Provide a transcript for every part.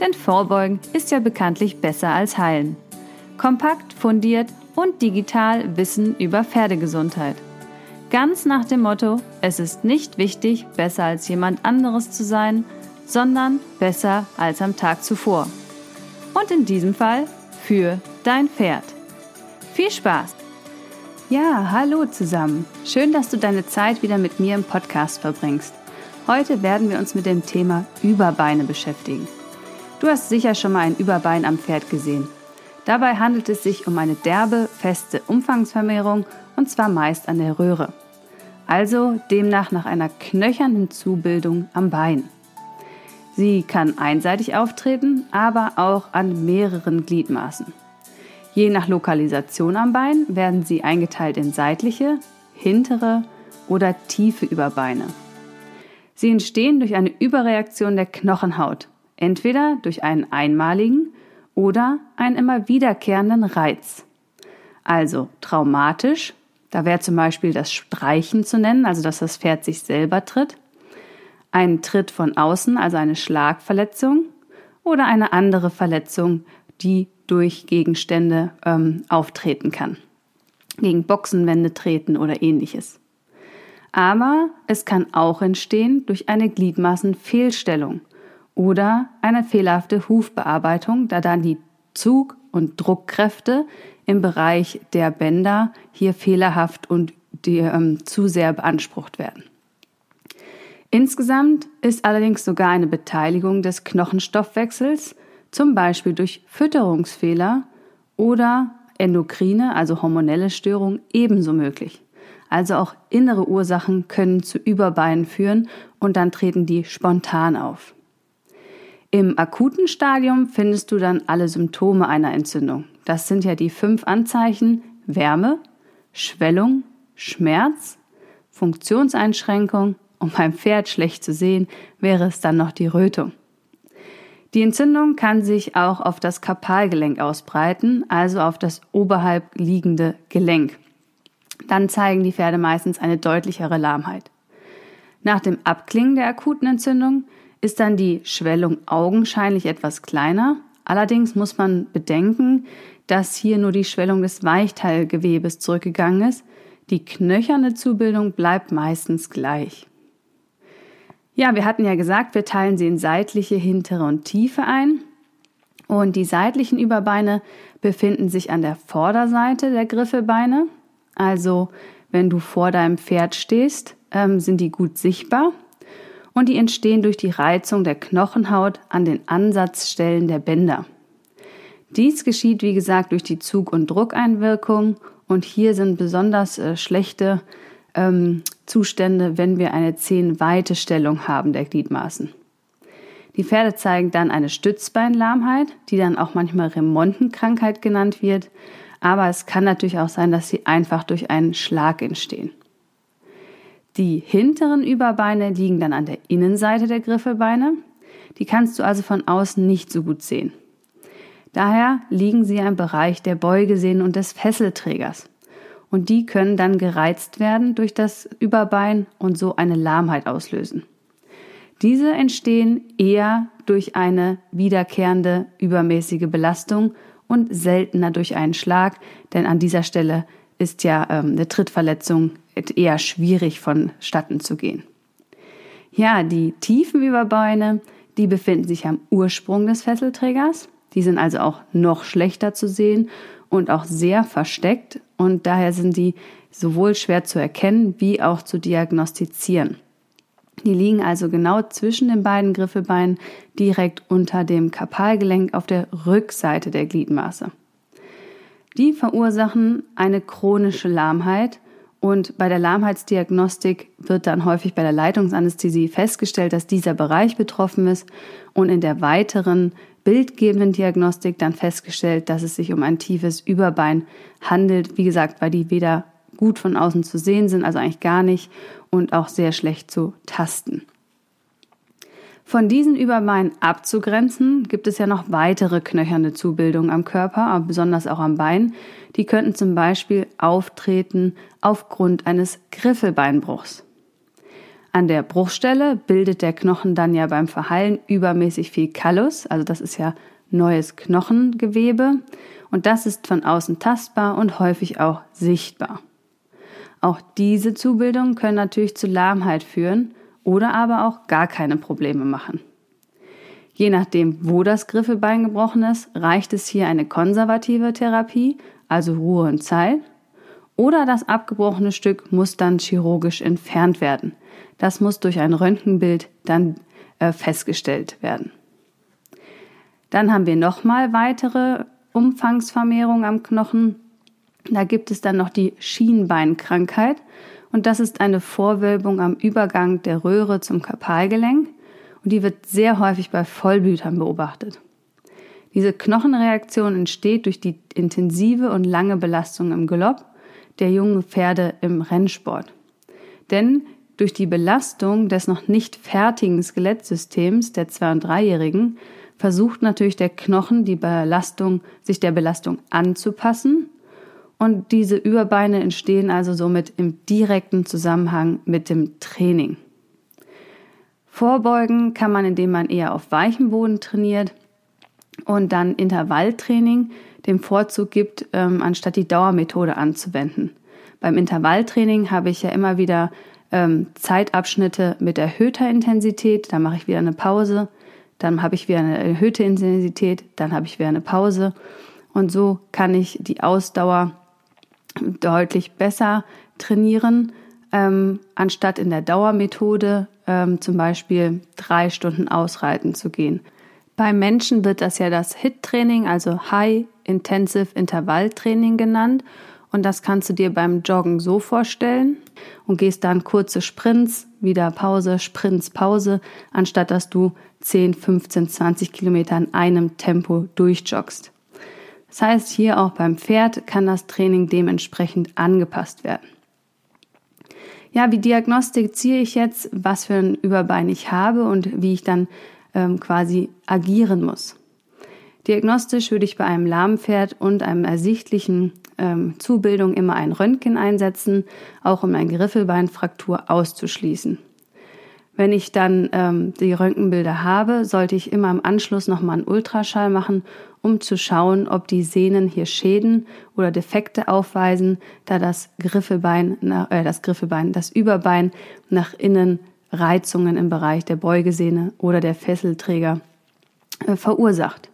Denn Vorbeugen ist ja bekanntlich besser als Heilen. Kompakt, fundiert und digital Wissen über Pferdegesundheit. Ganz nach dem Motto, es ist nicht wichtig, besser als jemand anderes zu sein, sondern besser als am Tag zuvor. Und in diesem Fall für dein Pferd. Viel Spaß! Ja, hallo zusammen. Schön, dass du deine Zeit wieder mit mir im Podcast verbringst. Heute werden wir uns mit dem Thema Überbeine beschäftigen. Du hast sicher schon mal ein Überbein am Pferd gesehen. Dabei handelt es sich um eine derbe, feste Umfangsvermehrung und zwar meist an der Röhre. Also demnach nach einer knöchernen Zubildung am Bein. Sie kann einseitig auftreten, aber auch an mehreren Gliedmaßen. Je nach Lokalisation am Bein werden sie eingeteilt in seitliche, hintere oder tiefe Überbeine. Sie entstehen durch eine Überreaktion der Knochenhaut, entweder durch einen einmaligen oder einen immer wiederkehrenden Reiz. Also traumatisch, da wäre zum Beispiel das Streichen zu nennen, also dass das Pferd sich selber tritt, ein Tritt von außen, also eine Schlagverletzung, oder eine andere Verletzung, die durch Gegenstände ähm, auftreten kann. Gegen Boxenwände treten oder ähnliches. Aber es kann auch entstehen durch eine Gliedmaßenfehlstellung oder eine fehlerhafte Hufbearbeitung, da dann die Zug- und Druckkräfte im Bereich der Bänder hier fehlerhaft und die, ähm, zu sehr beansprucht werden. Insgesamt ist allerdings sogar eine Beteiligung des Knochenstoffwechsels zum Beispiel durch Fütterungsfehler oder endokrine, also hormonelle Störungen, ebenso möglich. Also auch innere Ursachen können zu Überbeinen führen und dann treten die spontan auf. Im akuten Stadium findest du dann alle Symptome einer Entzündung. Das sind ja die fünf Anzeichen Wärme, Schwellung, Schmerz, Funktionseinschränkung und beim Pferd schlecht zu sehen wäre es dann noch die Rötung. Die Entzündung kann sich auch auf das Karpalgelenk ausbreiten, also auf das oberhalb liegende Gelenk. Dann zeigen die Pferde meistens eine deutlichere Lahmheit. Nach dem Abklingen der akuten Entzündung ist dann die Schwellung augenscheinlich etwas kleiner. Allerdings muss man bedenken, dass hier nur die Schwellung des Weichteilgewebes zurückgegangen ist. Die knöcherne Zubildung bleibt meistens gleich. Ja, wir hatten ja gesagt, wir teilen sie in seitliche, hintere und tiefe ein. Und die seitlichen Überbeine befinden sich an der Vorderseite der Griffelbeine. Also wenn du vor deinem Pferd stehst, ähm, sind die gut sichtbar. Und die entstehen durch die Reizung der Knochenhaut an den Ansatzstellen der Bänder. Dies geschieht, wie gesagt, durch die Zug- und Druckeinwirkung. Und hier sind besonders äh, schlechte ähm, Zustände, wenn wir eine zehenweite Stellung haben der Gliedmaßen. Die Pferde zeigen dann eine Stützbeinlahmheit, die dann auch manchmal Remontenkrankheit genannt wird, aber es kann natürlich auch sein, dass sie einfach durch einen Schlag entstehen. Die hinteren Überbeine liegen dann an der Innenseite der Griffelbeine. Die kannst du also von außen nicht so gut sehen. Daher liegen sie im Bereich der Beugesehnen und des Fesselträgers und die können dann gereizt werden durch das Überbein und so eine Lahmheit auslösen. Diese entstehen eher durch eine wiederkehrende übermäßige Belastung und seltener durch einen Schlag, denn an dieser Stelle ist ja ähm, eine Trittverletzung eher schwierig vonstatten zu gehen. Ja, die tiefen Überbeine, die befinden sich am Ursprung des Fesselträgers. Die sind also auch noch schlechter zu sehen und auch sehr versteckt und daher sind die sowohl schwer zu erkennen wie auch zu diagnostizieren. Die liegen also genau zwischen den beiden Griffelbeinen direkt unter dem Karpalgelenk auf der Rückseite der Gliedmaße. Die verursachen eine chronische Lahmheit Und bei der Lahmheitsdiagnostik wird dann häufig bei der Leitungsanästhesie festgestellt, dass dieser Bereich betroffen ist und in der weiteren bildgebenden Diagnostik dann festgestellt, dass es sich um ein tiefes Überbein handelt. Wie gesagt, weil die weder gut von außen zu sehen sind, also eigentlich gar nicht, und auch sehr schlecht zu tasten. Von diesen Überbeinen abzugrenzen, gibt es ja noch weitere knöcherne Zubildungen am Körper, aber besonders auch am Bein. Die könnten zum Beispiel auftreten aufgrund eines Griffelbeinbruchs. An der Bruchstelle bildet der Knochen dann ja beim Verheilen übermäßig viel Kallus, also das ist ja neues Knochengewebe und das ist von außen tastbar und häufig auch sichtbar. Auch diese Zubildungen können natürlich zu Lahmheit führen oder aber auch gar keine Probleme machen. Je nachdem, wo das Griffelbein gebrochen ist, reicht es hier eine konservative Therapie, also Ruhe und Zeit, oder das abgebrochene Stück muss dann chirurgisch entfernt werden. Das muss durch ein Röntgenbild dann äh, festgestellt werden. Dann haben wir nochmal weitere Umfangsvermehrung am Knochen. Da gibt es dann noch die Schienbeinkrankheit und das ist eine Vorwölbung am Übergang der Röhre zum Karpalgelenk und die wird sehr häufig bei Vollblütern beobachtet. Diese Knochenreaktion entsteht durch die intensive und lange Belastung im Galopp der jungen Pferde im Rennsport. Denn durch die Belastung des noch nicht fertigen Skelettsystems der Zwei- und Dreijährigen versucht natürlich der Knochen die Belastung, sich der Belastung anzupassen und diese Überbeine entstehen also somit im direkten Zusammenhang mit dem Training. Vorbeugen kann man, indem man eher auf weichem Boden trainiert und dann Intervalltraining dem Vorzug gibt, ähm, anstatt die Dauermethode anzuwenden. Beim Intervalltraining habe ich ja immer wieder ähm, Zeitabschnitte mit erhöhter Intensität, dann mache ich wieder eine Pause, dann habe ich wieder eine erhöhte Intensität, dann habe ich wieder eine Pause und so kann ich die Ausdauer deutlich besser trainieren, ähm, anstatt in der Dauermethode ähm, zum Beispiel drei Stunden ausreiten zu gehen. Bei Menschen wird das ja das HIT-Training, also High Intensive Intervall Training genannt. Und das kannst du dir beim Joggen so vorstellen und gehst dann kurze Sprints, wieder Pause, Sprints, Pause, anstatt dass du 10, 15, 20 Kilometer in einem Tempo durchjoggst. Das heißt, hier auch beim Pferd kann das Training dementsprechend angepasst werden. Ja, wie diagnostiziere ich jetzt, was für ein Überbein ich habe und wie ich dann ähm, quasi agieren muss? Diagnostisch würde ich bei einem lahmen Pferd und einem ersichtlichen ähm, Zubildung immer ein Röntgen einsetzen, auch um eine Griffelbeinfraktur auszuschließen. Wenn ich dann ähm, die Röntgenbilder habe, sollte ich immer im Anschluss nochmal einen Ultraschall machen, um zu schauen, ob die Sehnen hier Schäden oder Defekte aufweisen, da das Griffelbein, äh, das Griffelbein, das Überbein nach innen Reizungen im Bereich der Beugesehne oder der Fesselträger äh, verursacht.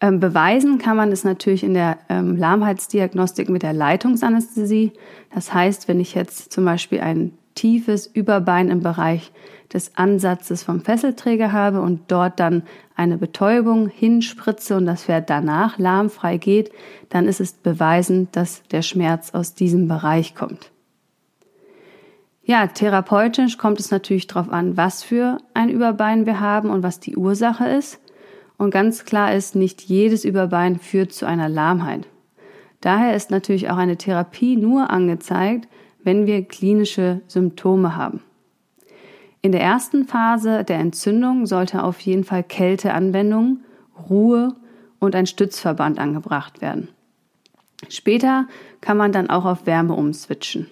Ähm, beweisen kann man es natürlich in der ähm, Lahmheitsdiagnostik mit der Leitungsanästhesie. Das heißt, wenn ich jetzt zum Beispiel einen tiefes Überbein im Bereich des Ansatzes vom Fesselträger habe und dort dann eine Betäubung hinspritze und das Pferd danach lahmfrei geht, dann ist es beweisend, dass der Schmerz aus diesem Bereich kommt. Ja, therapeutisch kommt es natürlich darauf an, was für ein Überbein wir haben und was die Ursache ist. Und ganz klar ist, nicht jedes Überbein führt zu einer Lahmheit. Daher ist natürlich auch eine Therapie nur angezeigt, wenn wir klinische Symptome haben. In der ersten Phase der Entzündung sollte auf jeden Fall Kälteanwendung, Ruhe und ein Stützverband angebracht werden. Später kann man dann auch auf Wärme umswitchen.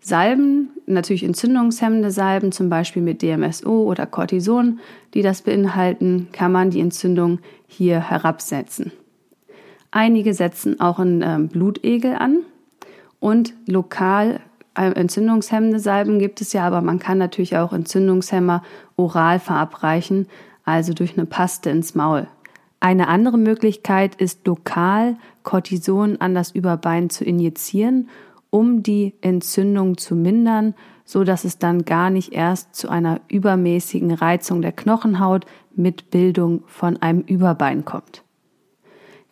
Salben, natürlich entzündungshemmende Salben, zum Beispiel mit DMSO oder Cortison, die das beinhalten, kann man die Entzündung hier herabsetzen. Einige setzen auch einen ähm, Blutegel an, und lokal äh, entzündungshemmende Salben gibt es ja, aber man kann natürlich auch Entzündungshemmer oral verabreichen, also durch eine Paste ins Maul. Eine andere Möglichkeit ist lokal Cortison an das Überbein zu injizieren, um die Entzündung zu mindern, so dass es dann gar nicht erst zu einer übermäßigen Reizung der Knochenhaut mit Bildung von einem Überbein kommt.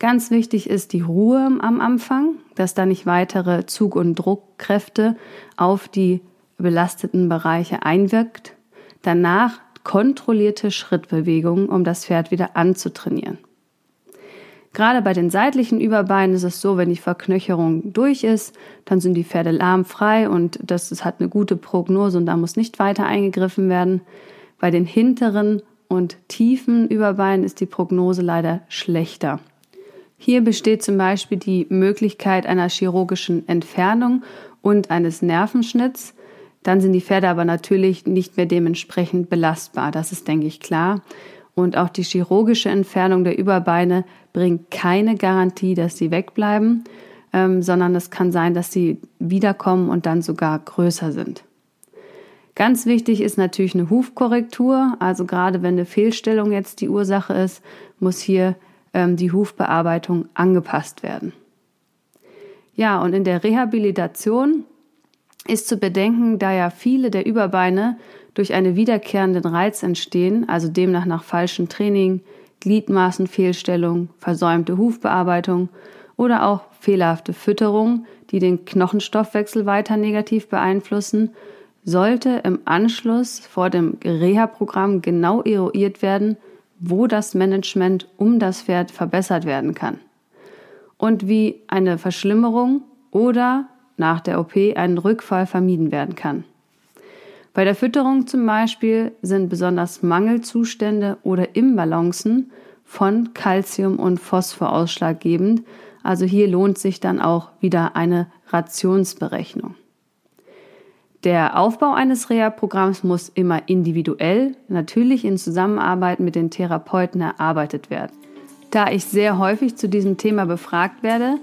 Ganz wichtig ist die Ruhe am Anfang, dass da nicht weitere Zug- und Druckkräfte auf die belasteten Bereiche einwirkt. Danach kontrollierte Schrittbewegungen, um das Pferd wieder anzutrainieren. Gerade bei den seitlichen Überbeinen ist es so, wenn die Verknöcherung durch ist, dann sind die Pferde lahmfrei und das, das hat eine gute Prognose und da muss nicht weiter eingegriffen werden. Bei den hinteren und tiefen Überbeinen ist die Prognose leider schlechter. Hier besteht zum Beispiel die Möglichkeit einer chirurgischen Entfernung und eines Nervenschnitts. Dann sind die Pferde aber natürlich nicht mehr dementsprechend belastbar. Das ist, denke ich, klar. Und auch die chirurgische Entfernung der Überbeine bringt keine Garantie, dass sie wegbleiben, ähm, sondern es kann sein, dass sie wiederkommen und dann sogar größer sind. Ganz wichtig ist natürlich eine Hufkorrektur. Also gerade wenn eine Fehlstellung jetzt die Ursache ist, muss hier die Hufbearbeitung angepasst werden. Ja, und in der Rehabilitation ist zu bedenken, da ja viele der Überbeine durch einen wiederkehrenden Reiz entstehen, also demnach nach falschem Training, Gliedmaßenfehlstellung, versäumte Hufbearbeitung oder auch fehlerhafte Fütterung, die den Knochenstoffwechsel weiter negativ beeinflussen, sollte im Anschluss vor dem Reha-Programm genau eruiert werden, wo das Management um das Pferd verbessert werden kann und wie eine Verschlimmerung oder nach der OP ein Rückfall vermieden werden kann. Bei der Fütterung zum Beispiel sind besonders Mangelzustände oder Imbalancen von Calcium und Phosphor ausschlaggebend. Also hier lohnt sich dann auch wieder eine Rationsberechnung. Der Aufbau eines Reha-Programms muss immer individuell, natürlich in Zusammenarbeit mit den Therapeuten erarbeitet werden. Da ich sehr häufig zu diesem Thema befragt werde,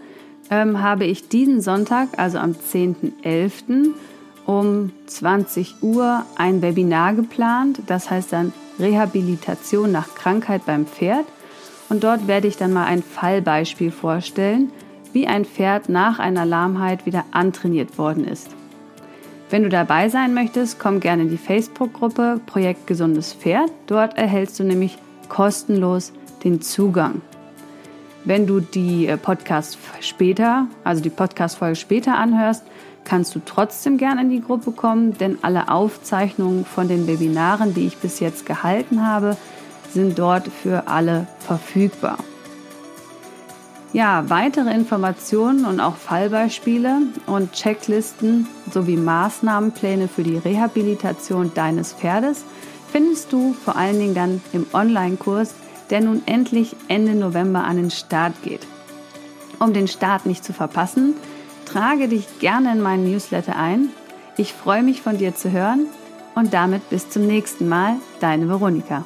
ähm, habe ich diesen Sonntag, also am 10.11., um 20 Uhr ein Webinar geplant. Das heißt dann Rehabilitation nach Krankheit beim Pferd. Und dort werde ich dann mal ein Fallbeispiel vorstellen, wie ein Pferd nach einer Lahmheit wieder antrainiert worden ist. Wenn du dabei sein möchtest, komm gerne in die Facebook-Gruppe Projekt Gesundes Pferd. Dort erhältst du nämlich kostenlos den Zugang. Wenn du die äh, Podcast später, also die Podcast-Folge später anhörst, kannst du trotzdem gerne in die Gruppe kommen, denn alle Aufzeichnungen von den Webinaren, die ich bis jetzt gehalten habe, sind dort für alle verfügbar. Ja, weitere Informationen und auch Fallbeispiele und Checklisten sowie Maßnahmenpläne für die Rehabilitation deines Pferdes findest du vor allen Dingen dann im Online-Kurs, der nun endlich Ende November an den Start geht. Um den Start nicht zu verpassen, Trage dich gerne in meinen Newsletter ein. Ich freue mich von dir zu hören und damit bis zum nächsten Mal, deine Veronika.